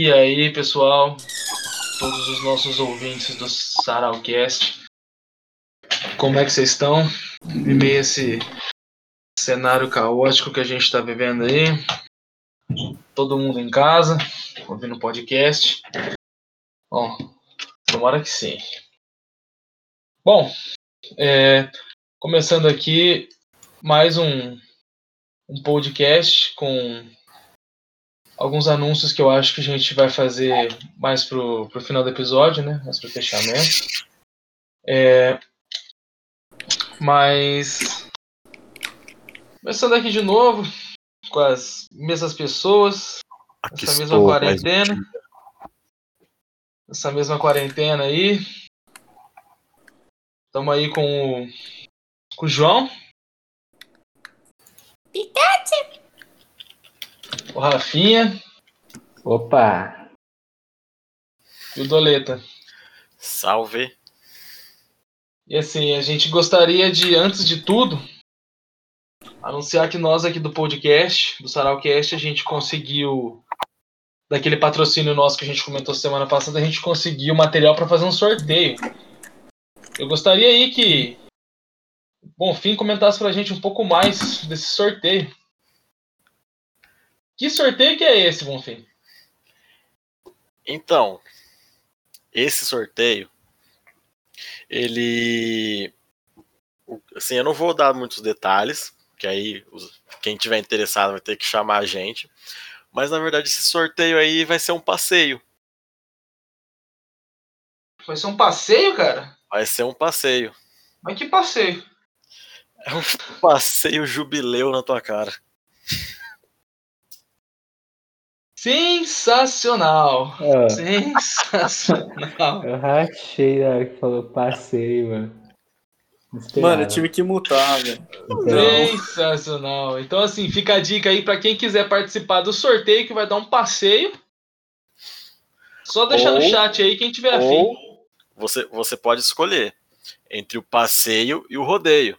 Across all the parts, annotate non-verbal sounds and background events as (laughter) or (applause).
E aí, pessoal, todos os nossos ouvintes do Saraucast, como é que vocês estão? Em meio a esse cenário caótico que a gente está vivendo aí, todo mundo em casa, ouvindo podcast. Bom, tomara que sim. Bom, é, começando aqui mais um, um podcast com alguns anúncios que eu acho que a gente vai fazer mais pro, pro final do episódio, né? Mais pro fechamento. É, mas. Começando aqui de novo, com as mesmas pessoas, Aqui essa mesma quarentena. Essa mesma quarentena aí. Estamos aí com o, com o João. O Rafinha Opa! e o Doleta. Salve. E assim, a gente gostaria de, antes de tudo, anunciar que nós aqui do podcast, do Saraucast, a gente conseguiu, daquele patrocínio nosso que a gente comentou semana passada, a gente conseguiu material para fazer um sorteio. Eu gostaria aí que o Bonfim comentasse pra gente um pouco mais desse sorteio. Que sorteio que é esse, Bonfim? Então, esse sorteio, ele. Assim, eu não vou dar muitos detalhes, que aí quem tiver interessado vai ter que chamar a gente. Mas na verdade, esse sorteio aí vai ser um passeio. Vai ser um passeio, cara? Vai ser um passeio. Mas que passeio? É um (laughs) passeio jubileu na tua cara. Sensacional! Ó, Sensacional! (laughs) eu rachei na hora que falou passeio, mano. Mano, eu tive que mutar, velho. Então, Sensacional. Então, assim, fica a dica aí pra quem quiser participar do sorteio que vai dar um passeio. Só deixar no Ou- chat aí quem tiver afim. Você, você pode escolher entre o passeio e o rodeio.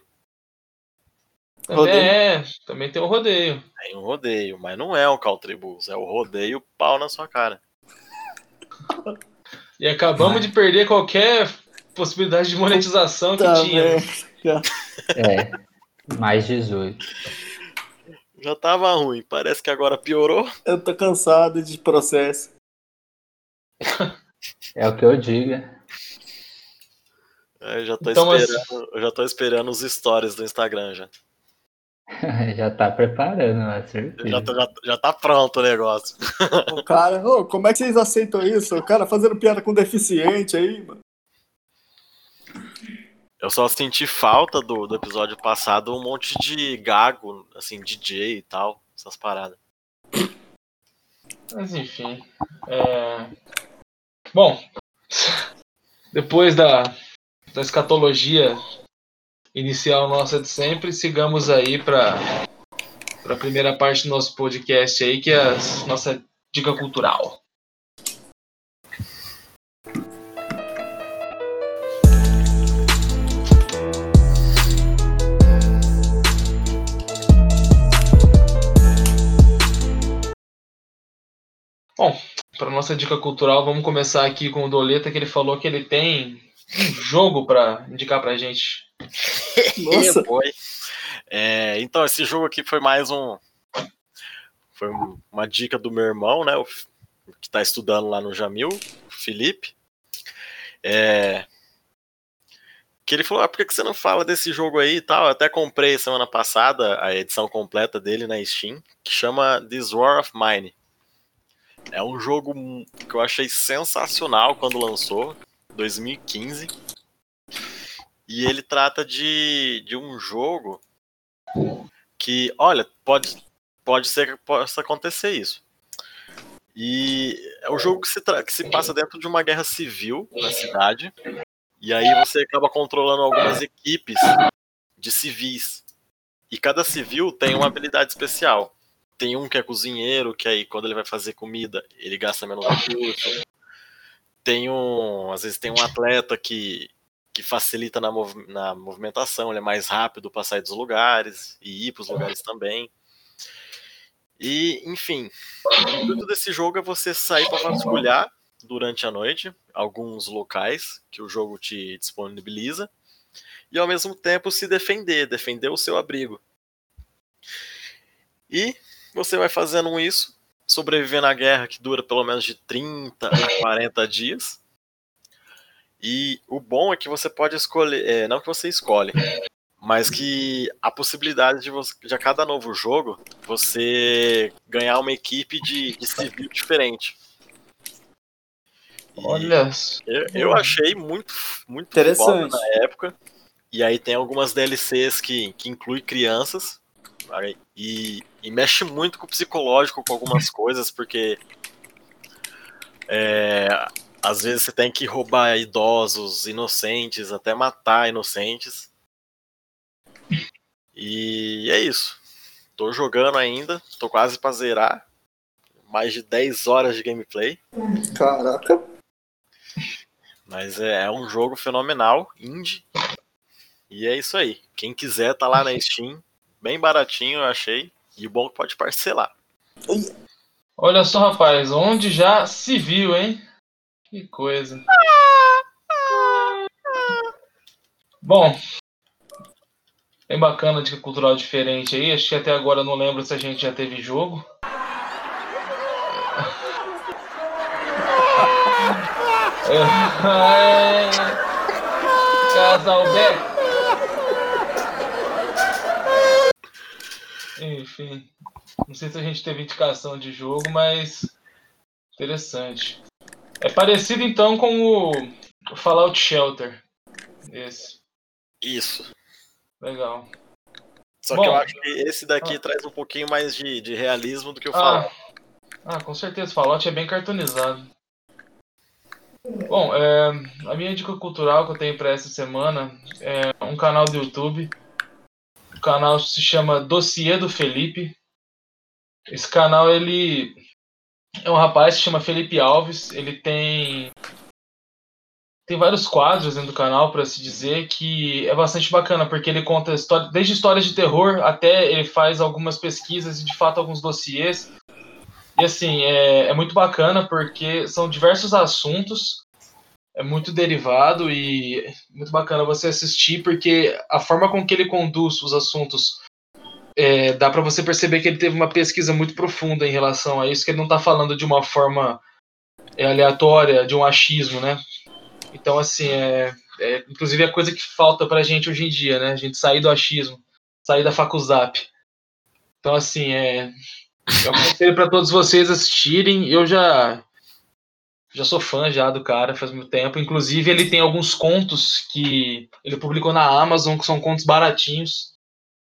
Também rodeio. é, também tem o rodeio. Tem um rodeio, mas não é um Caltribus, é o rodeio pau na sua cara. E acabamos de perder qualquer possibilidade de monetização que Tá, tinha. velho. é. Mais 18. Já tava ruim, parece que agora piorou. Eu tô cansado de processo. É o que eu diga. Eu já tô Então, esperando, eu já tô esperando os stories do Instagram já. (laughs) Já tá preparando, certeza. Já, já, já tá pronto o negócio. O cara, ô, como é que vocês aceitam isso? O cara fazendo piada com deficiente aí, mano. Eu só senti falta do, do episódio passado um monte de gago, assim, DJ e tal, essas paradas. Mas enfim. é, Bom, depois da, da escatologia inicial nossa de sempre, sigamos aí para a primeira parte do nosso podcast aí, que é a nossa dica cultural. Bom, para nossa dica cultural, vamos começar aqui com o Doleta, que ele falou que ele tem um jogo para indicar pra gente. Nossa. É, então, esse jogo aqui foi mais um. Foi um- uma dica do meu irmão, né? o que tá estudando lá no Jamil, o Felipe. É, que ele falou: ah, por que que você não fala desse jogo aí e tal? Eu até comprei semana passada a edição completa dele na Steam, que chama This War of Mine. É um jogo que eu achei sensacional quando lançou, 2015. E ele trata de, de um jogo que, olha, pode, pode ser que possa acontecer isso. E é um jogo que se, que se passa dentro de uma guerra civil na cidade. E aí você acaba controlando algumas equipes de civis. E cada civil tem uma habilidade especial. Tem um que é cozinheiro, que aí quando ele vai fazer comida, ele gasta menos recursos. Tem um. Às vezes tem um atleta que, que facilita na, mov- na movimentação, ele é mais rápido para sair dos lugares e ir para os lugares também. E, enfim, o intuito desse jogo é você sair para vasculhar durante a noite alguns locais que o jogo te disponibiliza e ao mesmo tempo se defender, defender o seu abrigo. E você vai fazendo isso, sobrevivendo à guerra que dura pelo menos de 30 a 40 dias. E o bom é que você pode escolher, é, não que você escolhe, mas que a possibilidade de, você, de a cada novo jogo você ganhar uma equipe de, de civil diferente. E Olha. eu, eu achei muito, muito Interessante. na época. E aí tem algumas DLCs que, que incluem crianças. E, e mexe muito com o psicológico com algumas (laughs) coisas, porque é, às vezes você tem que roubar idosos, inocentes, até matar inocentes. E é isso. Tô jogando ainda, tô quase pra zerar. Mais de 10 horas de gameplay. Caraca. Mas é, é um jogo fenomenal, indie. E é isso aí. Quem quiser tá lá na Steam, bem baratinho, eu achei. E o bom é que pode parcelar. Olha só, rapaz, onde já se viu, hein? Que coisa. Bom, bem bacana dica cultural diferente aí. Acho que até agora eu não lembro se a gente já teve jogo. (laughs) É, Casal Beck. Enfim, não sei se a gente teve indicação de jogo, mas interessante. É parecido então com o Fallout Shelter. Esse. Isso. Legal. Só Bom. que eu acho que esse daqui Ah. traz um pouquinho mais de, de realismo do que o Ah, Fallout. ah, com certeza, Fallout é bem cartoonizado. Bom, é, a minha dica cultural que eu tenho para essa semana é um canal do YouTube. O canal se chama Dossiê do Felipe. Esse canal ele é um rapaz se chama Felipe Alves. Ele tem tem vários quadros dentro do canal, para se dizer, que é bastante bacana, porque ele conta história, desde histórias de terror até ele faz algumas pesquisas e de fato alguns dossiês. E assim, é, é muito bacana porque são diversos assuntos, é muito derivado e muito bacana você assistir, porque a forma com que ele conduz os assuntos é, dá para você perceber que ele teve uma pesquisa muito profunda em relação a isso, que ele não está falando de uma forma é, aleatória, de um achismo, né? Então, assim, é, é, inclusive é coisa que falta pra gente hoje em dia, né? A gente sair do achismo, sair da facuzap. Então, assim, é, eu aconselho para todos vocês assistirem. Eu já já sou fã já do cara faz muito tempo. Inclusive, ele tem alguns contos que ele publicou na Amazon, que são contos baratinhos.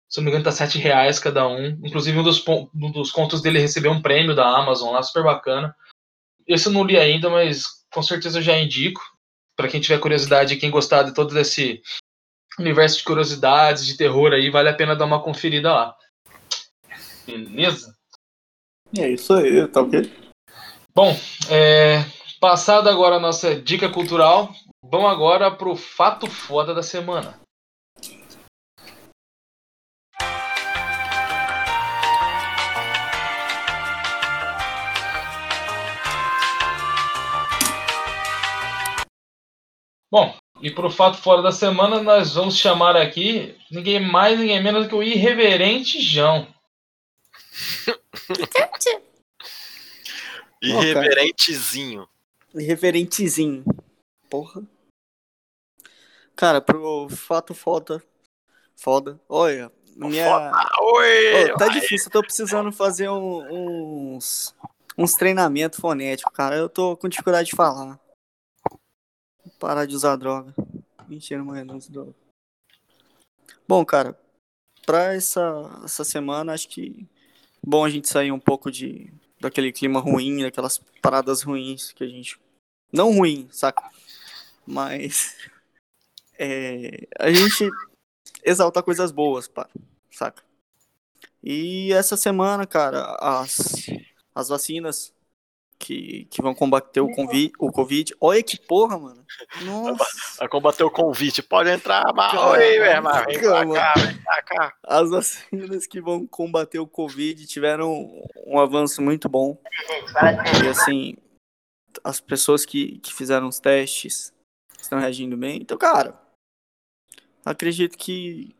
Se não me engano, tá 7 reais cada um. Inclusive, um dos, um dos contos dele recebeu um prêmio da Amazon lá, super bacana. Esse eu não li ainda, mas com certeza eu já indico. Para quem tiver curiosidade e quem gostar de todo esse universo de curiosidades, de terror aí, vale a pena dar uma conferida lá. Beleza? É isso aí, tá ok? Bom, é, passada agora a nossa dica cultural, vamos agora pro fato foda da semana. Bom, e pro fato fora da semana nós vamos chamar aqui ninguém mais, ninguém menos do que o irreverente João. (laughs) Irreverentezinho. Referentezinho. Porra. Cara, pro fato foda. Foda. Olha, minha. Oi! Ô, tá difícil, eu tô precisando fazer um- uns. Uns treinamentos fonéticos, cara. Eu tô com dificuldade de falar. Vou parar de usar droga. Mentira, mas não uso droga. Bom, cara, pra essa, essa semana, acho que bom a gente sair um pouco de daquele clima ruim, daquelas paradas ruins que a gente. Não ruim, saca? Mas. (laughs) é, a gente exalta coisas boas, pá, saca? E essa semana, cara, as, as vacinas que, que vão combater o Covid, o Covid. Olha que porra, mano. Nossa. Vai combater o convite. Pode entrar, mas Calma, oi, meu irmão. Vem pra cá, vem pra cá. As vacinas que vão combater o Covid tiveram um avanço muito bom. E assim, as pessoas que, que fizeram os testes estão reagindo bem. Então, cara, acredito que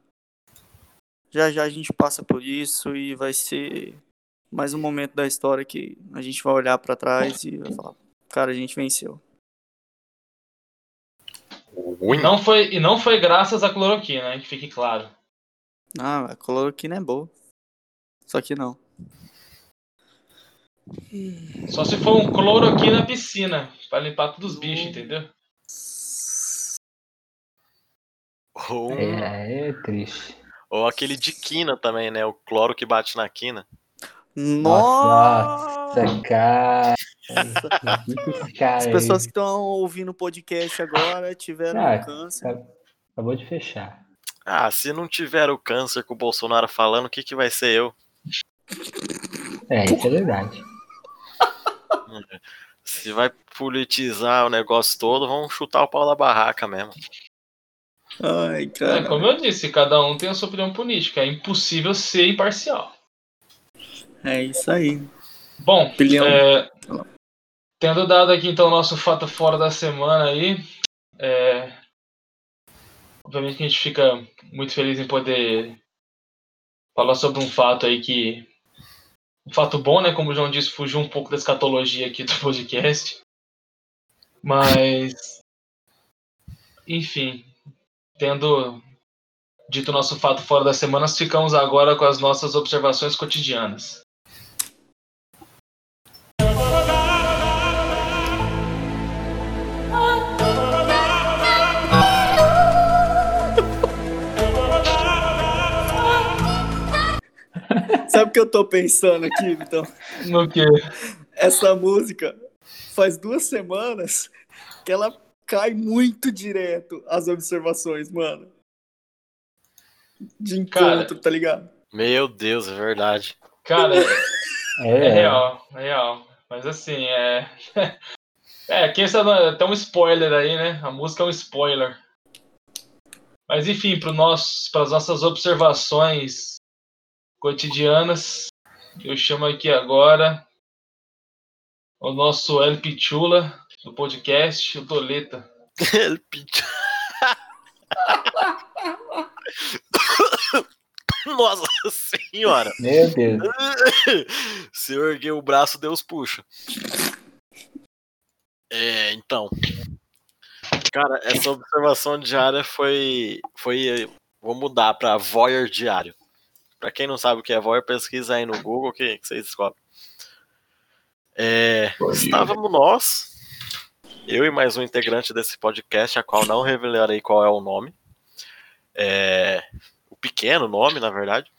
já já a gente passa por isso e vai ser mais um momento da história que a gente vai olhar pra trás e vai falar, cara, a gente venceu. Ruim. E não foi, e não foi graças à cloroquina, hein, que fique claro. Ah, a cloroquina é boa. Só que não. Só se for um cloroquina na piscina, pra limpar todos os bichos, entendeu? Ou, um- É, é triste. ou aquele de quina também, né? O cloro que bate na quina. Nossa! Nossa, cara. As pessoas que estão ouvindo o podcast agora tiveram Ah, câncer. Acabou de fechar. Ah, se não tiver o câncer com o Bolsonaro falando, o que, que vai ser eu? É, isso é verdade. (laughs) Se vai politizar o negócio todo, vamos chutar o pau da barraca mesmo. Ai, É, cara. como eu disse, cada um tem a sua opinião política. É impossível ser imparcial. É isso aí. Bom, é, tendo dado aqui então o nosso fato fora da semana aí, é, obviamente que a gente fica muito feliz em poder falar sobre um fato aí que um fato bom, né? Como o João disse, fugiu um pouco da escatologia aqui do podcast. Mas enfim, tendo dito o nosso fato fora da semana, nós ficamos agora com as nossas observações cotidianas. Sabe o que eu tô pensando aqui, então? (laughs) No que? Essa música faz duas semanas que ela cai muito direto as observações, mano. De encontro, Cara. tá ligado? Meu Deus, é verdade. Cara, (laughs) é, É, real, é real. Mas assim, é. (laughs) É, essa não- tem um spoiler aí, né? A música é um spoiler. Mas enfim, para as nossas observações cotidianas, eu chamo aqui agora o nosso El Pichula do podcast, o Toleta. (laughs) Ele pediu. (coughs) Nossa senhora! Meu Deus. (laughs) Se eu erguer o braço, Deus puxa. É, então. Cara, essa observação diária foi. foi vou mudar pra Voyeur diário. Pra quem não sabe o que é Voyeur, pesquisa aí no Google que, que vocês descobrem. É, estávamos nós, eu e mais um integrante desse podcast, a qual não revelarei qual é o nome. É, o pequeno nome, na verdade.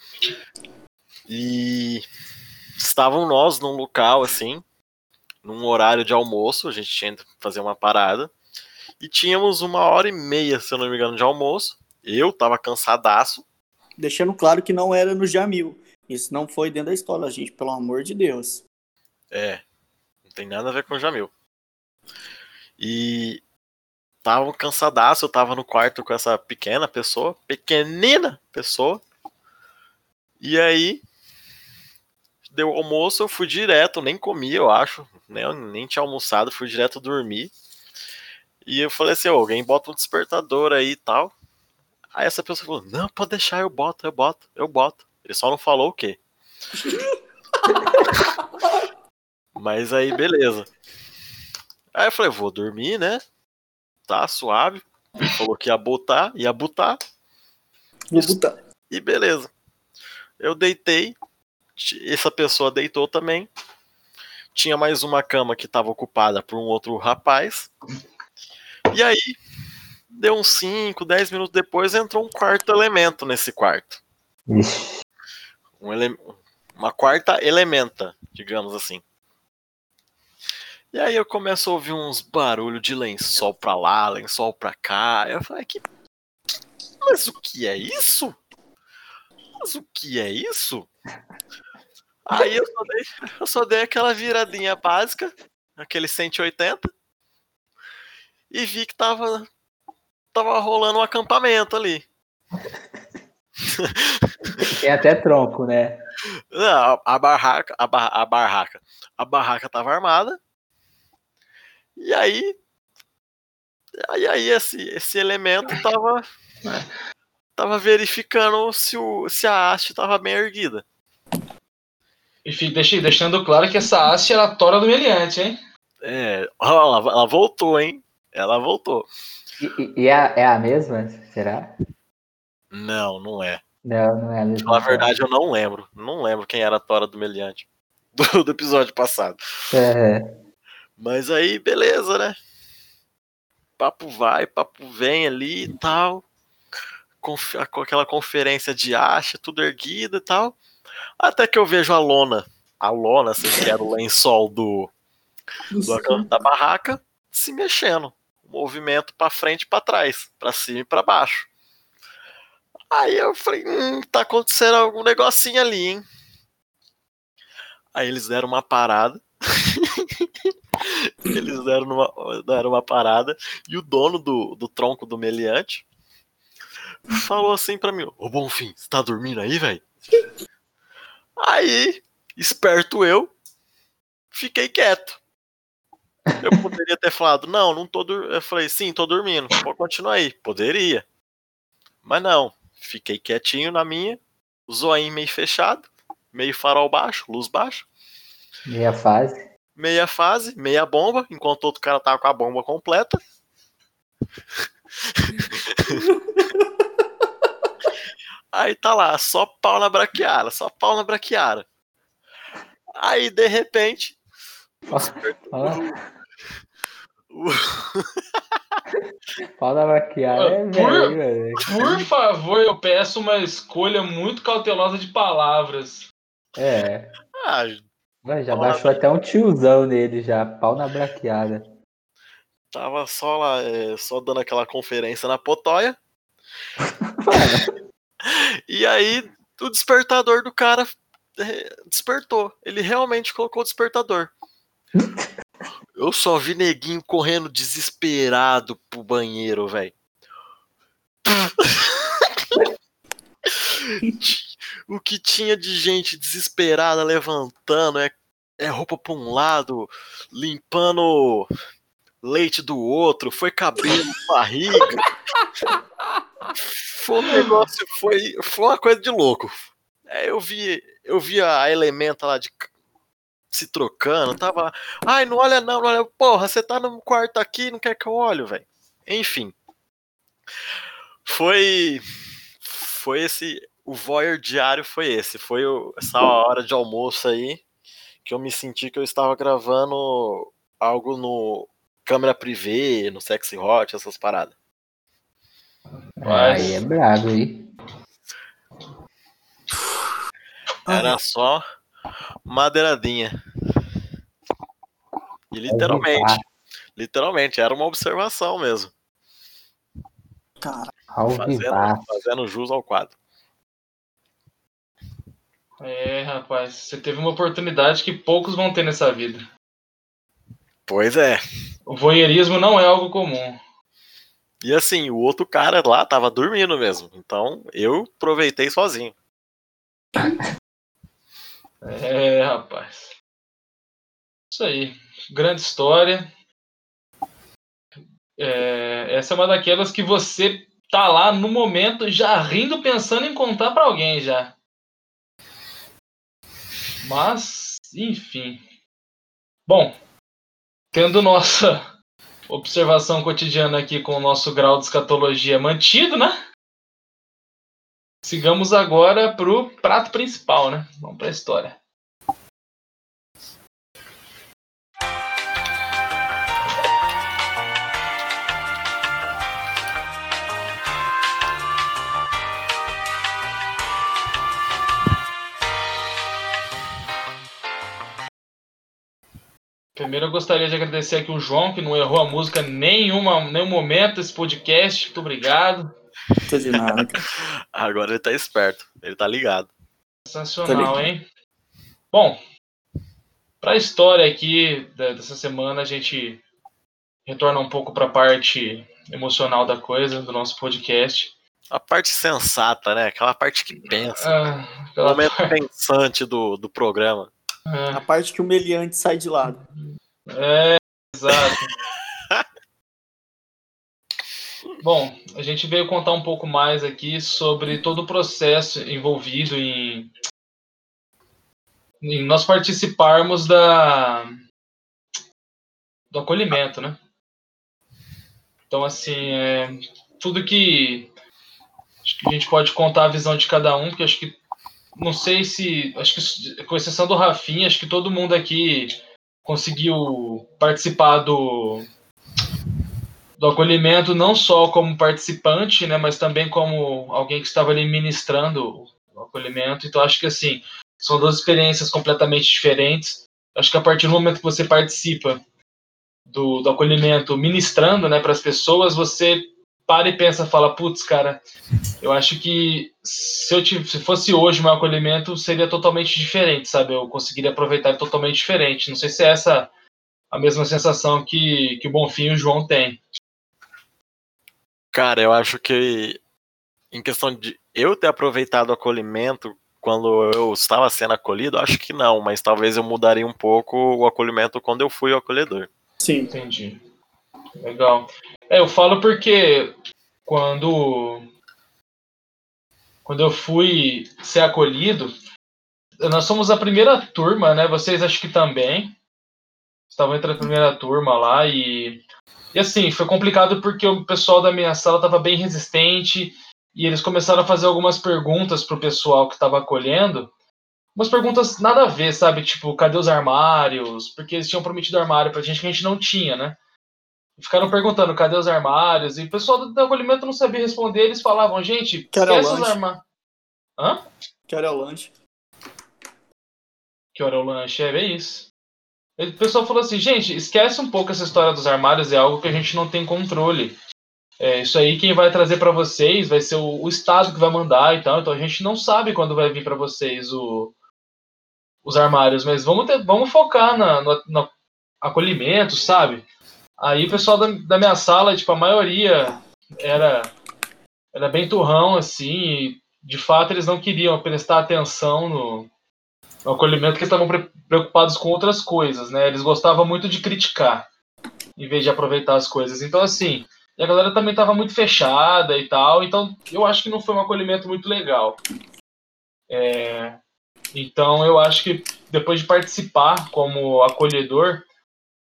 E estavam nós num local assim, num horário de almoço, a gente tinha que fazer uma parada. E tínhamos uma hora e meia, se eu não me engano, de almoço. Eu tava cansadaço. Deixando claro que não era no Jamil. Isso não foi dentro da escola, gente, pelo amor de Deus. É, não tem nada a ver com o Jamil. E tava cansadaço, eu tava no quarto com essa pequena pessoa, pequenina pessoa. E aí, deu almoço, eu fui direto, nem comi, eu acho, nem, nem tinha almoçado, fui direto dormir. E eu falei assim, "Ô, alguém bota um despertador aí e tal. Aí essa pessoa falou, não, pode deixar, eu boto, eu boto, eu boto. Ele só não falou o quê. (laughs) Mas aí, beleza. Aí eu falei, vou dormir, né? Tá suave. Ele falou que ia botar, ia botar. Vou botar. E beleza. Eu deitei. Essa pessoa deitou também. Tinha mais uma cama que estava ocupada por um outro rapaz. E aí, deu uns 5, 10 minutos depois, entrou um quarto elemento nesse quarto. Um ele... Uma quarta elementa, digamos assim. E aí eu começo a ouvir uns barulhos de lençol pra lá, lençol pra cá. Eu falei, que. Mas o que é isso? Mas o que é isso? Aí eu só, dei, eu só dei aquela viradinha básica, aquele 180, e vi que tava, tava rolando um acampamento ali. Tem até tronco, né? Não, a, barraca, a, bar, a barraca, a barraca tava armada. E aí, aí, aí esse, esse elemento tava, tava verificando se, o, se a haste tava bem erguida. E deixando claro que essa haste era a tora do meliante, hein? É, ela, ela voltou, hein? Ela voltou. E, e- é, a- é a mesma? Será? Não, não é. Não, não é a mesma. Na verdade, eu não lembro. Não lembro quem era a Tora do Meliante (laughs) do, do episódio passado. É, Mas aí, beleza, né? Papo vai, papo vem ali e tal. Conf- Com aquela conferência de acha, tudo erguido e tal. Até que eu vejo a lona. A lona, assim, que era o lençol do, do acampo da barraca, se mexendo. Movimento pra frente e pra trás, pra cima e pra baixo. Aí eu falei, hum, tá acontecendo algum negocinho ali, hein? Aí eles deram uma parada. (laughs) eles deram uma, deram uma parada. E o dono do, do tronco do meliante falou assim pra mim: Ô Bonfim, você tá dormindo aí, velho? Aí, esperto eu, fiquei quieto. Eu poderia ter falado, não, não tô dormindo. Eu falei, sim, tô dormindo. Pode continuar aí. Poderia. Mas não. Fiquei quietinho na minha, zoinho meio fechado, meio farol baixo, luz baixa, meia fase. meia fase, meia bomba, enquanto outro cara tava com a bomba completa. (laughs) Aí tá lá, só pau na braquiara, só pau na braquiara. Aí, de repente, Pau na maquiagem é Por- velho. Por favor, eu peço uma escolha muito cautelosa de palavras. É. ah, Mas já baixou até um tiozão nele já, pau na braquiada. tava só lá, é, só dando aquela conferência na potóia. (laughs) E aí, o despertador do cara é, despertou. Ele realmente colocou o despertador. Eu só vi neguinho correndo desesperado pro banheiro, velho. o que tinha de gente desesperada levantando é, é roupa pra um lado, limpando leite do outro, foi cabelo, (laughs) barriga. Foi um negócio, foi, foi uma coisa de louco. É, eu vi, eu vi a elementa lá de se trocando, tava lá. Ai, não olha não, não olha. Porra, você tá no quarto aqui, não quer que eu olhe, velho. Enfim. Foi foi esse o voyeur diário foi esse, foi o- essa hora de almoço aí que eu me senti que eu estava gravando algo no câmera privê, no sexy hot, essas paradas. Mas- Aí é brabo, hein? Era só madeiradinha. E literalmente, literalmente, era uma observação mesmo. Cara, Ao Fazendo, fazendo jus ao quadro. É, rapaz, você teve uma oportunidade que poucos vão ter nessa vida. Pois é. O voyeurismo não é algo comum. E assim, o outro cara lá tava dormindo mesmo. Então eu aproveitei sozinho. (laughs) É, rapaz. Isso aí. Grande história. É, essa é uma daquelas que você tá lá no momento já rindo, pensando em contar pra alguém já. Mas, enfim. Bom, tendo nossa (laughs) observação cotidiana aqui com o nosso grau de escatologia mantido, né? Sigamos agora pro prato principal, né? Vamos pra história. Primeiro eu gostaria de agradecer aqui o João, que não errou a música nenhuma, nenhum momento esse podcast. Muito obrigado. Tô de nada. cara. (laughs) Agora ele tá esperto. Ele tá ligado. Sensacional, Tô hein? Bom, para a história aqui da- dessa semana, a gente retorna um pouco para a parte emocional da coisa, do nosso podcast. A parte sensata, né? Aquela parte que pensa. Ah, O momento parte- (laughs) pensante do, do programa. é, A parte que o meliante sai de lado. É, exato. Bom, a gente veio contar um pouco mais aqui sobre todo o processo envolvido em, em nós participarmos da do acolhimento, né? Então, assim, é, tudo que a gente pode contar a visão de cada um, porque acho que não sei se, acho que com exceção do Rafinha, acho que todo mundo aqui conseguiu participar do, do acolhimento não só como participante, né, mas também como alguém que estava ali ministrando o acolhimento. Então acho que assim são duas experiências completamente diferentes. Acho que a partir do momento que você participa do, do acolhimento, ministrando, né, para as pessoas, você para e pensa, fala, putz, cara, eu acho que se eu tive, se fosse hoje o meu acolhimento seria totalmente diferente, sabe? Eu conseguiria aproveitar totalmente diferente. Não sei se é essa a mesma sensação que, que o Bonfim e o João têm. Cara, eu acho que em questão de eu ter aproveitado o acolhimento quando eu estava sendo acolhido, acho que não, mas talvez eu mudaria um pouco o acolhimento quando eu fui o acolhedor. Sim. Entendi. Legal. É, eu falo porque quando quando eu fui ser acolhido, nós somos a primeira turma, né? Vocês acho que também estavam entre a primeira turma lá e e assim, foi complicado porque o pessoal da minha sala estava bem resistente e eles começaram a fazer algumas perguntas pro pessoal que estava acolhendo. Umas perguntas nada a ver, sabe? Tipo, cadê os armários? Porque eles tinham prometido armário pra gente que a gente não tinha, né? Ficaram perguntando cadê os armários? E o pessoal do, acolhimento não sabia responder. Eles falavam, gente, Quero esquece os armários. Hã? Quero é o lanche. Que hora é o lanche? É, é isso. O pessoal falou assim, gente, esquece um pouco essa história dos armários, é algo que a gente não tem controle. É, isso aí quem vai trazer pra vocês vai ser o, o Estado que vai mandar e tal, então a gente não sabe quando vai vir pra vocês o, os armários, mas vamos, ter- vamos focar na, no, no acolhimento, sabe? Aí o pessoal da, da minha sala, tipo, a maioria era, era bem turrão, assim, de fato eles não queriam prestar atenção no, no acolhimento porque estavam pre- preocupados com outras coisas, né? Eles gostavam muito de criticar, em vez de aproveitar as coisas. Então, assim, a galera também estava muito fechada e tal, então eu acho que não foi um acolhimento muito legal. É, então, eu acho que depois de participar como acolhedor,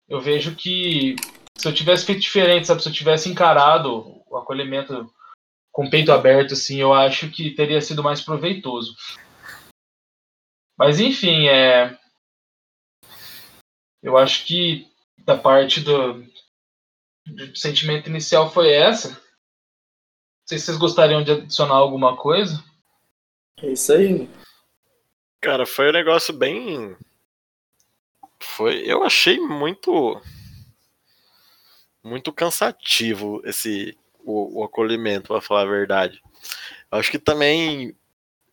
eu vejo que se eu tivesse feito diferente, sabe? Se eu tivesse encarado o acolhimento com o peito aberto, assim, eu acho que teria sido mais proveitoso. Mas enfim, é. Eu acho que da parte do, do sentimento inicial foi essa. Não sei se vocês gostariam de adicionar alguma coisa. É isso aí. Cara, foi um negócio bem. Foi. Eu achei muito. Muito cansativo esse. O, o acolhimento, pra falar a verdade. Eu acho que também.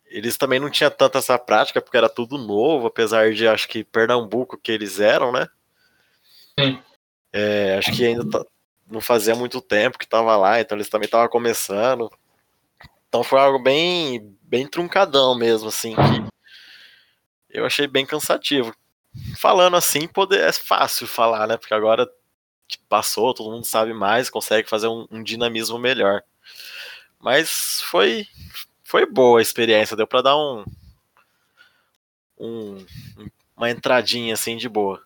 Eles também não tinham tanta essa prática, porque era tudo novo, apesar de acho que Pernambuco que eles eram, né? Sim. É, acho que ainda tá- não fazia muito tempo que tava lá, então eles também estavam começando. Então foi algo bem, bem truncadão mesmo, assim, que eu achei bem cansativo. Falando assim, poder, é fácil falar, né? Porque agora passou, todo mundo sabe mais, consegue fazer um, um dinamismo melhor. Mas foi, foi boa a experiência, deu pra dar um, um uma entradinha assim de boa.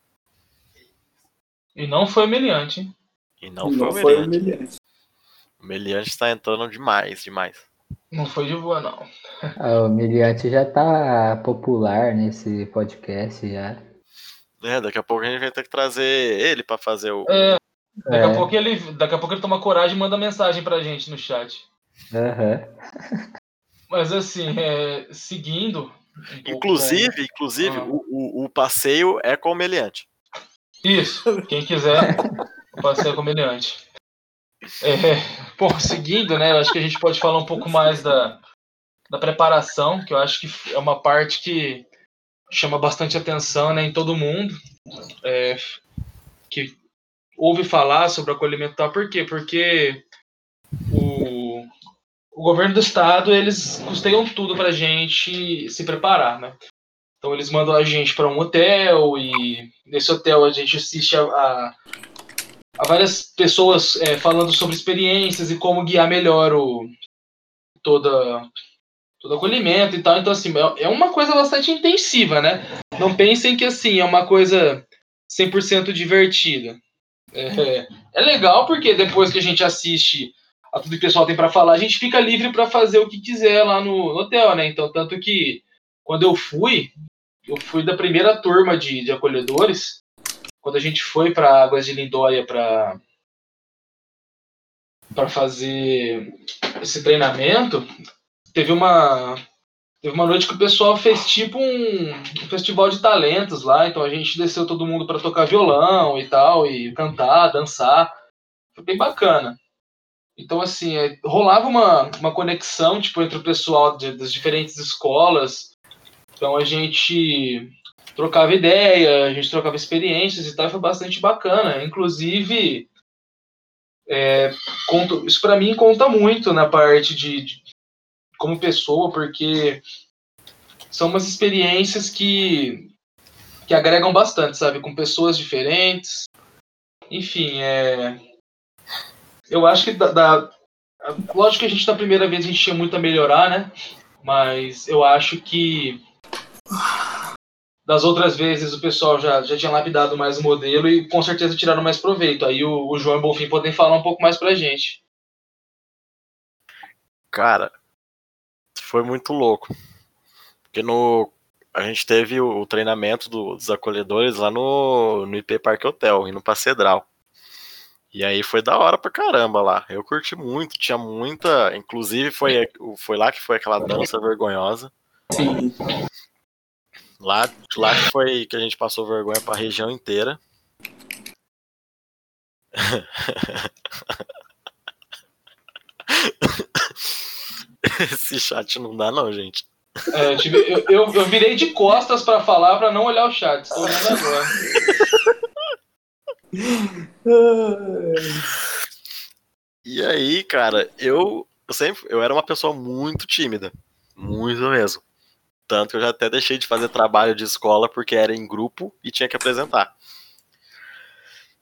E não foi humilhante, hein? E não, Não foi foi humilhante. humilhante. O Meliante tá entrando demais, demais. Não foi de boa, não. Ah, o Miliante já tá popular nesse podcast já. É, daqui a pouco a gente vai ter que trazer ele pra fazer o. É, daqui, É. a pouco ele, daqui a pouco ele toma coragem e manda mensagem pra gente no chat. Aham. Mas assim, é, seguindo. um pouco Inclusive, inclusive, Ah. o, o, o passeio é com o Meliante. com- Isso, quem quiser, passeio comediante. É, bom, seguindo, né? Eu acho que a gente pode falar um pouco mais da, da preparação, que eu acho que é uma parte que chama bastante atenção né, em todo mundo é, que ouve falar sobre acolhimento tal. Por quê? Porque o, o governo do estado eles custeiam tudo para a gente se preparar, né? Então eles mandam a gente para um hotel e nesse hotel a gente assiste a, a, a várias pessoas é, falando sobre experiências e como guiar melhor o toda todo acolhimento e tal. Então assim é, é uma coisa bastante intensiva, né? Não pensem que assim é uma coisa 100% divertida. É, é legal porque depois que a gente assiste a tudo que o pessoal tem para falar, a gente fica livre para fazer o que quiser lá no, no hotel, né? Então tanto que quando eu fui, eu fui da primeira turma de, de acolhedores. Quando a gente foi para Águas de Lindóia para para fazer esse treinamento, teve uma teve uma noite que o pessoal fez tipo um, um festival de talentos lá, então a gente desceu todo mundo para tocar violão e tal e cantar, dançar. Foi bem bacana. Então assim, é, rolava uma, uma conexão tipo entre o pessoal de, das diferentes escolas então a gente trocava ideia, a gente trocava experiências e tal, e foi bastante bacana. Inclusive, é, conto, isso para mim conta muito na parte de, de, como pessoa, porque são umas experiências que, que agregam bastante, sabe? Com pessoas diferentes. Enfim, é, eu acho que da, da, lógico que a gente na primeira vez a gente tinha muito a melhorar, né? Mas eu acho que das outras vezes o pessoal já, já tinha lapidado mais o modelo e com certeza tiraram mais proveito. Aí o, o João e o Bonfim podem falar um pouco mais pra gente. Cara, foi muito louco. Porque no. A gente teve o, o treinamento do, dos acolhedores lá no, no IP Parque Hotel, indo pra Cedral. E aí foi da hora pra caramba lá. Eu curti muito, tinha muita. Inclusive foi, foi lá que foi aquela dança vergonhosa. Sim. Lá, lá que foi que a gente passou vergonha pra região inteira. (laughs) Esse chat não dá não, gente. É, eu, tive, eu, eu, eu, virei de costas para falar para não olhar o chat. Estou olhando agora. (laughs) e aí, cara, eu, eu sempre eu era uma pessoa muito tímida, muito mesmo. Tanto que eu já até deixei de fazer trabalho de escola porque era em grupo e tinha que apresentar.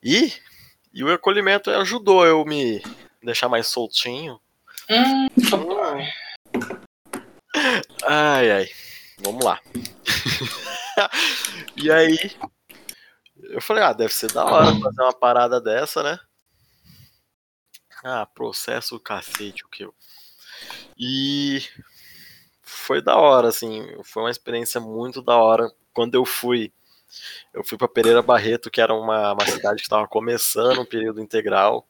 E, e o acolhimento ajudou eu me deixar mais soltinho. Hum, ai, ai. Vamos lá. (laughs) e aí, eu falei, ah, deve ser da hora fazer uma parada dessa, né? Ah, processo cacete, o que eu. E foi da hora, assim, foi uma experiência muito da hora. Quando eu fui, eu fui para Pereira Barreto, que era uma, uma cidade que estava começando um período integral.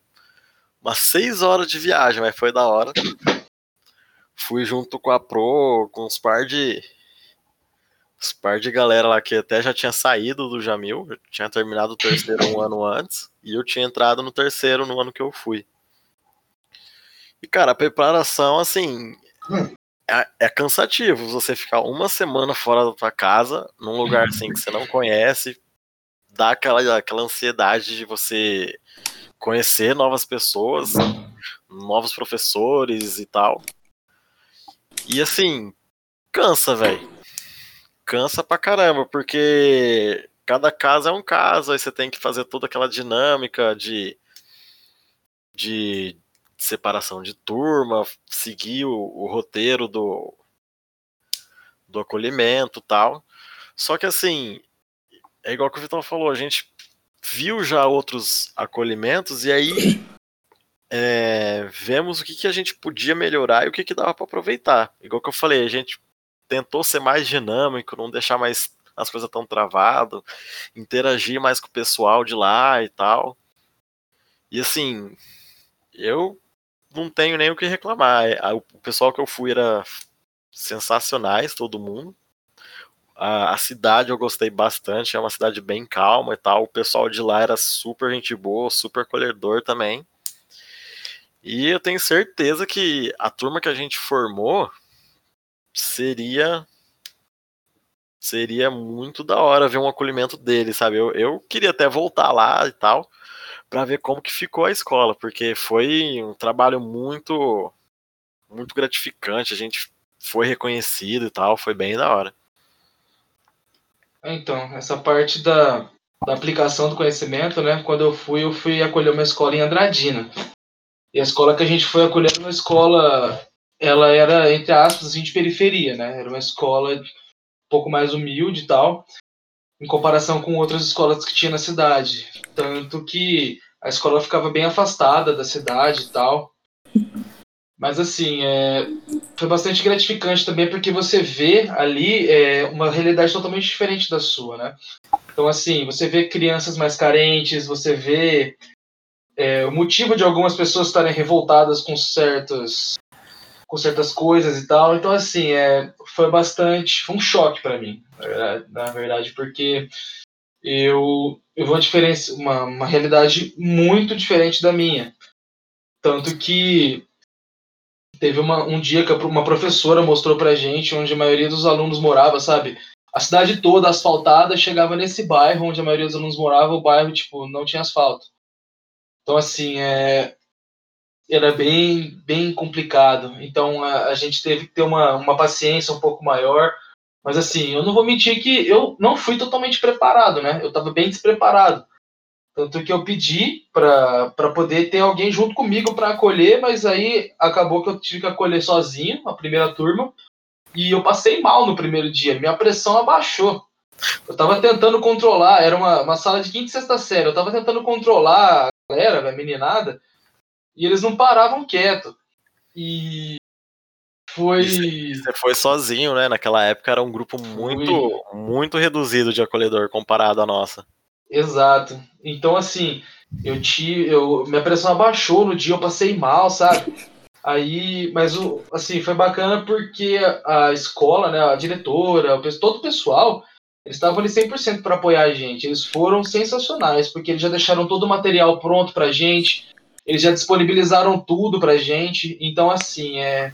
Umas seis horas de viagem, mas foi da hora. Fui junto com a Pro, com uns par de. Uns par de galera lá que até já tinha saído do Jamil, tinha terminado o terceiro um ano antes, e eu tinha entrado no terceiro no ano que eu fui. E, cara, a preparação, assim, é, é, cansativo você ficar uma semana fora da tua casa, num lugar assim que você não conhece, dá aquela, aquela ansiedade de você conhecer novas pessoas, novos professores e tal. E assim, cansa, velho. Cansa pra caramba, porque cada caso é um caso, aí você tem que fazer toda aquela dinâmica de, de separação de turma, seguir o, o roteiro do, do acolhimento tal. Só que assim, é igual que o Vitão falou, a gente viu já outros acolhimentos e aí (clears throat) é, vemos o que, que a gente podia melhorar e o que, que dava para aproveitar. Igual que eu falei, a gente tentou ser mais dinâmico, não deixar mais as coisas tão travado, interagir mais com o pessoal de lá e tal. E assim, eu não tenho nem o que reclamar. É, o pessoal que eu fui era sensacionais, todo mundo. A, a, cidade eu gostei bastante, é uma cidade bem calma e tal. O pessoal de lá era super gente boa, super acolhedor também. E eu tenho certeza que a turma que a gente formou seria seria muito da hora ver um acolhimento dele, sabe? Eu, eu queria até voltar lá e tal, para ver como que ficou a escola, porque foi um trabalho muito muito gratificante, a gente foi reconhecido e tal, foi bem da hora. Então, essa parte da, da aplicação do conhecimento, né? Quando eu fui, eu fui acolher uma escola em Andradina. E a escola que a gente foi acolher uma escola, ela era, entre aspas, assim, de periferia, né? Era uma escola um pouco mais humilde e tal, em comparação com outras escolas que tinha na cidade. Tanto que a escola ficava bem afastada da cidade e tal. Mas assim, é, foi bastante gratificante também porque você vê ali é, uma realidade totalmente diferente da sua, né? Então assim, você vê crianças mais carentes, você vê é, o motivo de algumas pessoas estarem revoltadas com certas com certas coisas e tal. Então assim, é, foi bastante, foi um choque para mim, na verdade, porque eu eu vou uma diferença, uma, uma realidade muito diferente da minha. Tanto que teve uma, um dia que uma professora mostrou pra gente onde a maioria dos alunos morava, sabe? A cidade toda asfaltada chegava nesse bairro onde a maioria dos alunos morava, o bairro, tipo, não tinha asfalto. Então, assim, é, era bem, bem complicado. Então, a, a gente teve que ter uma, uma paciência um pouco maior. Mas, assim, eu não vou mentir que eu não fui totalmente preparado, né? Eu estava bem despreparado. Tanto que eu pedi para poder ter alguém junto comigo para acolher, mas aí acabou que eu tive que acolher sozinho, a primeira turma, e eu passei mal no primeiro dia. Minha pressão abaixou. Eu tava tentando controlar, era uma, uma sala de quinta e sexta série, eu tava tentando controlar a galera, a meninada, e eles não paravam quieto. E foi. Você foi sozinho, né? Naquela época era um grupo muito, muito reduzido de acolhedor comparado à nossa. Exato. Então, assim, eu tive. Eu, minha pressão abaixou no dia, eu passei mal, sabe? (laughs) Aí, mas o, assim, foi bacana porque a escola, né, a diretora, todo o pessoal, eles estavam ali 100% para apoiar a gente. Eles foram sensacionais, porque eles já deixaram todo o material pronto pra gente, eles já disponibilizaram tudo pra gente. Então, assim, é,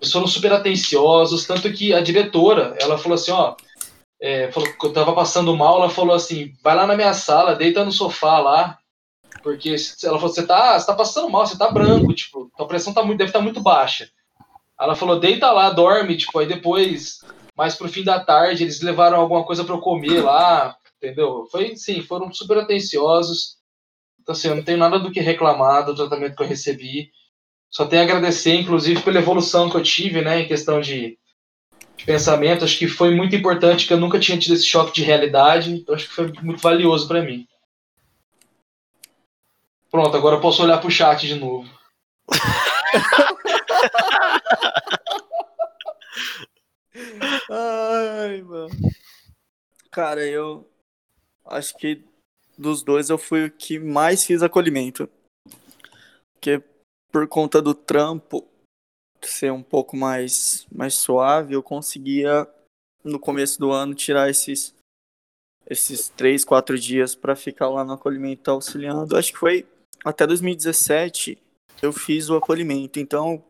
eles foram super atenciosos, tanto que a diretora, ela falou assim, ó, é, falou que eu tava passando mal, ela falou assim, vai lá na minha sala, deita no sofá lá, porque ela falou, você tá, tá passando mal, você tá branco, tipo, tua pressão tá muito, deve estar tá muito baixa. Ela falou, deita lá, dorme, tipo, aí depois, mais pro fim da tarde, eles levaram alguma coisa para eu comer lá, entendeu? Foi, sim, foram super atenciosos. Então, assim, eu não tenho nada do que reclamar do tratamento que eu recebi. Só tenho a agradecer, inclusive, pela evolução que eu tive, né, em questão de de pensamento. Acho que foi muito importante, que eu nunca tinha tido esse choque de realidade. Então acho que foi muito valioso para mim. Pronto, agora eu posso olhar pro chat de novo. (laughs) Ai, mano. Cara, eu acho que dos dois eu fui o que mais fiz acolhimento. Porque por conta do trampo, ser um pouco mais, mais suave, eu conseguia no começo do ano tirar esses esses três, quatro dias para ficar lá no acolhimento auxiliando. Acho que foi até 2017 eu fiz o acolhimento. Então,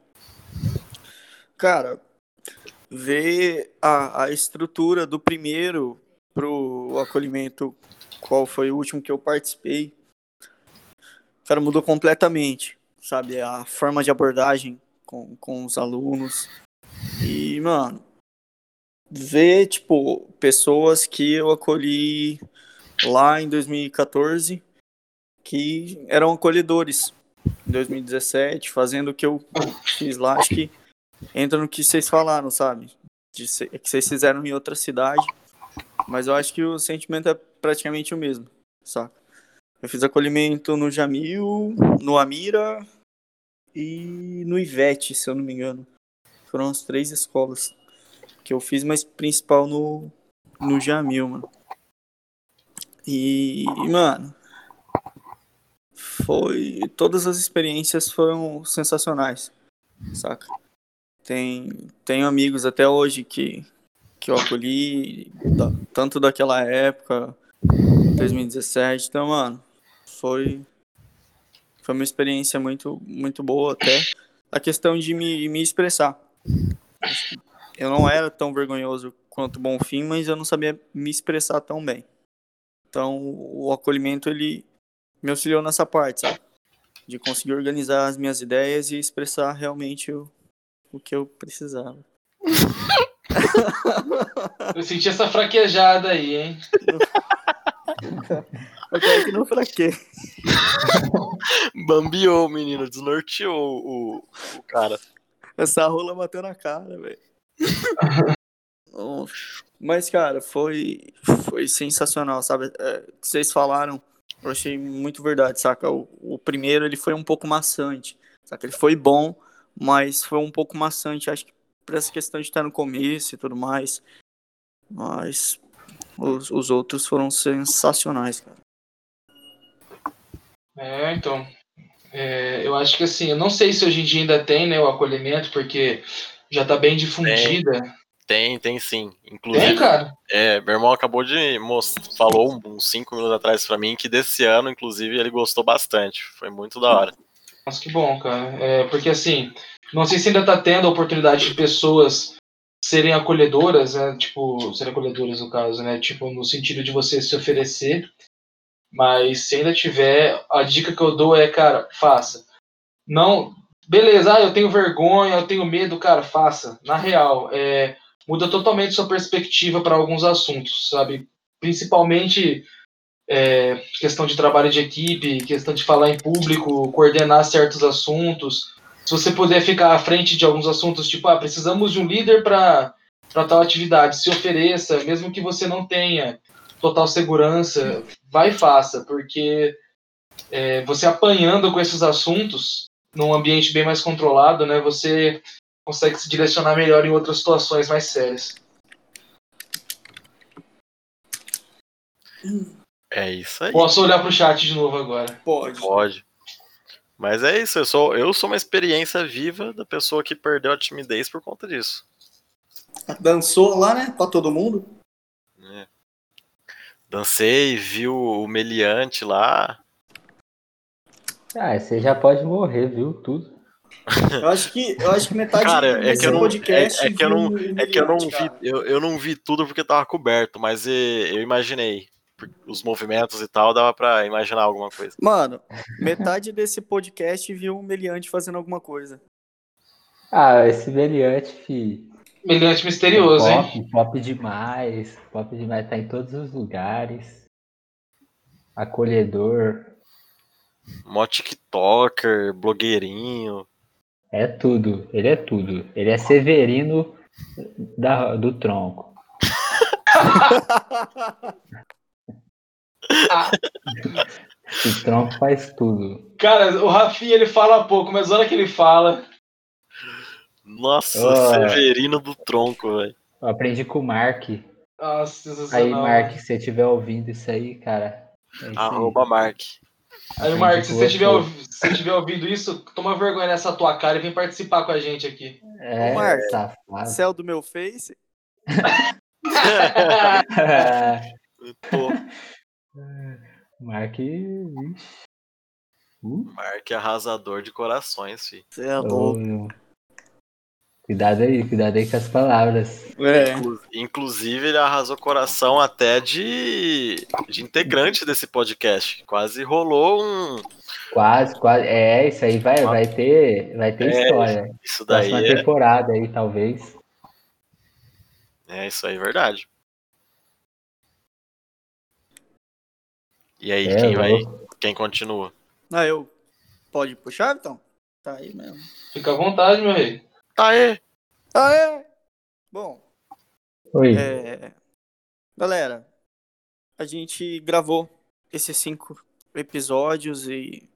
cara, ver a, a estrutura do primeiro pro acolhimento, qual foi o último que eu participei, cara, mudou completamente, sabe? A forma de abordagem com, com os alunos. E, mano, ver, tipo, pessoas que eu acolhi lá em 2014 que eram acolhedores em 2017, fazendo o que eu fiz lá. Acho que entra no que vocês falaram, sabe? De que vocês fizeram em outra cidade. Mas eu acho que o sentimento é praticamente o mesmo, saca? Eu fiz acolhimento no Jamil, no Amira e no Ivete, se eu não me engano. Foram as três escolas que eu fiz, mas principal no, no Jamil, mano. E, mano, foi. Todas as experiências foram sensacionais, saca? Tem, tenho amigos até hoje que, que eu acolhi, tanto daquela época, 2017. Então, mano, foi, foi uma experiência muito, muito boa até. A questão de me, me expressar. Eu não era tão vergonhoso quanto Bonfim, mas eu não sabia me expressar tão bem. Então, o acolhimento ele me auxiliou nessa parte, sabe? De conseguir organizar as minhas ideias e expressar realmente o, o que eu precisava. (laughs) Eu senti essa fraquejada aí, hein? (laughs) Eu quero que não fraqueie. (laughs) Bambiou o menino, desnorteou o, o cara. Essa rola bateu na cara, velho. Mas, cara, foi, foi sensacional, sabe? É, o que vocês falaram, eu achei muito verdade, saca? O, o primeiro, ele foi um pouco maçante, saca? Ele foi bom, mas foi um pouco maçante, acho que por essa questão de estar no começo e tudo mais. Mas os, os outros foram sensacionais, cara. É, então. é, eu acho que assim, eu não sei se hoje em dia ainda tem, né, o acolhimento, porque já tá bem difundida. Tem, tem sim. Inclusive, Tem, cara? é, meu irmão acabou de mostrar, falou uns 5 minutos atrás pra mim que desse ano, inclusive, ele gostou bastante. Foi muito da hora. Nossa, que bom, cara. É, porque assim, não sei se ainda tá tendo a oportunidade de pessoas serem acolhedoras, né? Tipo, serem acolhedoras no caso, né? Tipo, no sentido de você se oferecer. Mas se ainda tiver, a dica que eu dou é, cara, faça. Não. Beleza, ah, eu tenho vergonha, eu tenho medo, cara, faça. Na real, é, muda totalmente sua perspectiva para alguns assuntos, sabe? Principalmente é, questão de trabalho de equipe, questão de falar em público, coordenar certos assuntos. Se você puder ficar à frente de alguns assuntos, tipo, ah, precisamos de um líder para tal atividade, se ofereça, mesmo que você não tenha total segurança, vai e faça, porque é, você apanhando com esses assuntos, num ambiente bem mais controlado, né, você consegue se direcionar melhor em outras situações mais sérias. É isso aí. Posso olhar pro chat de novo agora. Pode. Pode. Mas é isso, eu sou, eu sou uma experiência viva da pessoa que perdeu a timidez por conta disso. Dançou lá, né? Pra todo mundo. né? Dancei, viu o meliante lá. Ah, você já pode morrer, viu? Tudo. Eu acho que, eu acho que metade Cara, é desse que eu não- podcast é- é que eu não- É que eu não vi, eu, eu não vi tudo porque tava coberto, mas eh, eu imaginei. Os movimentos e tal, dava pra imaginar alguma coisa. Mano, metade desse podcast viu o Meliante fazendo alguma coisa. Ah, esse Beliante, fi. Brilhante misterioso, hein? Pop, pop demais. Pop demais, tá em todos os lugares. Acolhedor. Mó TikToker, blogueirinho. É tudo. Ele é tudo. Ele é Severino da, do tronco. (laughs) Esse tronco faz tudo. Cara, o Rafinha ele fala pouco, mas hora que ele fala. Nossa, Ah. Severino do tronco, velho. Aprendi com o Mark. Nossa, Aí, sensacional. Mark, se você estiver ouvindo isso aí, cara. é isso aí. Arroba Mark. Aí, Aprendi Marcos, se você tiver, se você tiver ouvido isso, toma vergonha nessa tua cara e vem participar com a gente aqui. É, Ô, Mark, safado. Céu do meu face. (laughs) (laughs) (laughs) Pô, Mark. Uh, Mark é arrasador de corações, fi. Cê é louco. Cuidado aí, cuidado aí com as palavras. É. Inclu- Inclusive, ele arrasou coração até de, de integrante desse podcast. Quase rolou um. Quase, quase. É, isso aí vai, vai ter, vai ter É, história. Isso daí Próxima é, temporada aí, talvez. é isso aí, é verdade. E aí, É, quem vai. louco. Quem continua? Ah, eu. Pode puxar, então? Tá aí mesmo. Fica à vontade, meu rei. Aê! Ah, é? Bom, Oi. é... Galera, a gente gravou esses cinco episódios e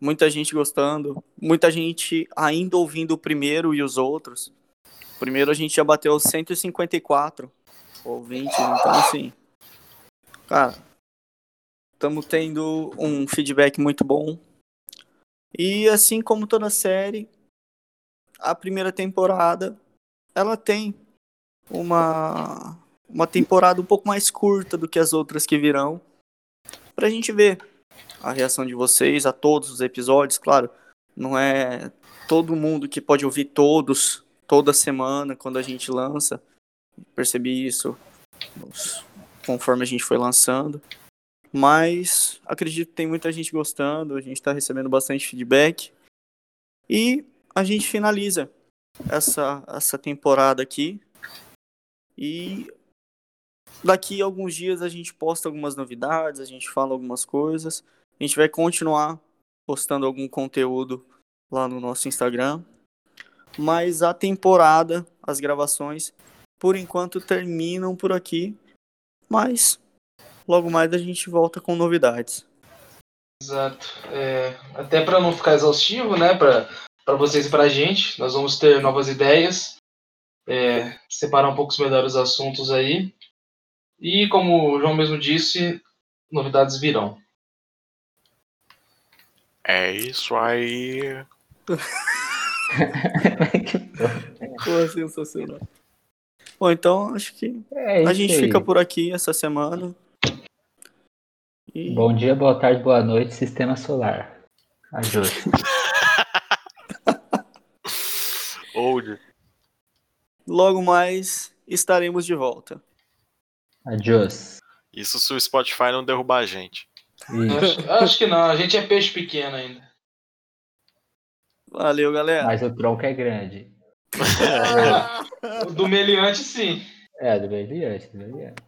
muita gente gostando, muita gente ainda ouvindo o primeiro e os outros. O primeiro a gente já bateu 154 ouvintes, então assim, cara, estamos tendo um feedback muito bom. E assim como toda série, a primeira temporada ela tem uma uma temporada um pouco mais curta do que as outras que virão, pra gente ver a reação de vocês a todos os episódios, claro, não é todo mundo que pode ouvir todos toda semana quando a gente lança, Percebi isso conforme a gente foi lançando. Mas acredito que tem muita gente gostando, a gente está recebendo bastante feedback. E a gente finaliza essa, essa temporada aqui. E daqui a alguns dias a gente posta algumas novidades, a gente fala algumas coisas. A gente vai continuar postando algum conteúdo lá no nosso Instagram. Mas a temporada, as gravações, por enquanto terminam por aqui. Mas logo mais a gente volta com novidades. Exato. É, até para não ficar exaustivo, né, para vocês e para a gente, nós vamos ter novas ideias, é, separar um pouco melhor os assuntos aí. E como o João mesmo disse, novidades virão. É isso aí. (laughs) Pô, sensacional. Bom, então acho que É a gente aí. fica por aqui essa semana. E Bom dia, boa tarde, boa noite, Sistema Solar. Ajuda. (laughs) Old. logo mais estaremos de volta. Adiós. Isso se o Spotify não derrubar a gente. Acho, acho que não, a gente é peixe pequeno ainda. Valeu, galera. Mas o tronco é grande. (laughs) O do meliante, sim. É, do Beliante, do Beliante.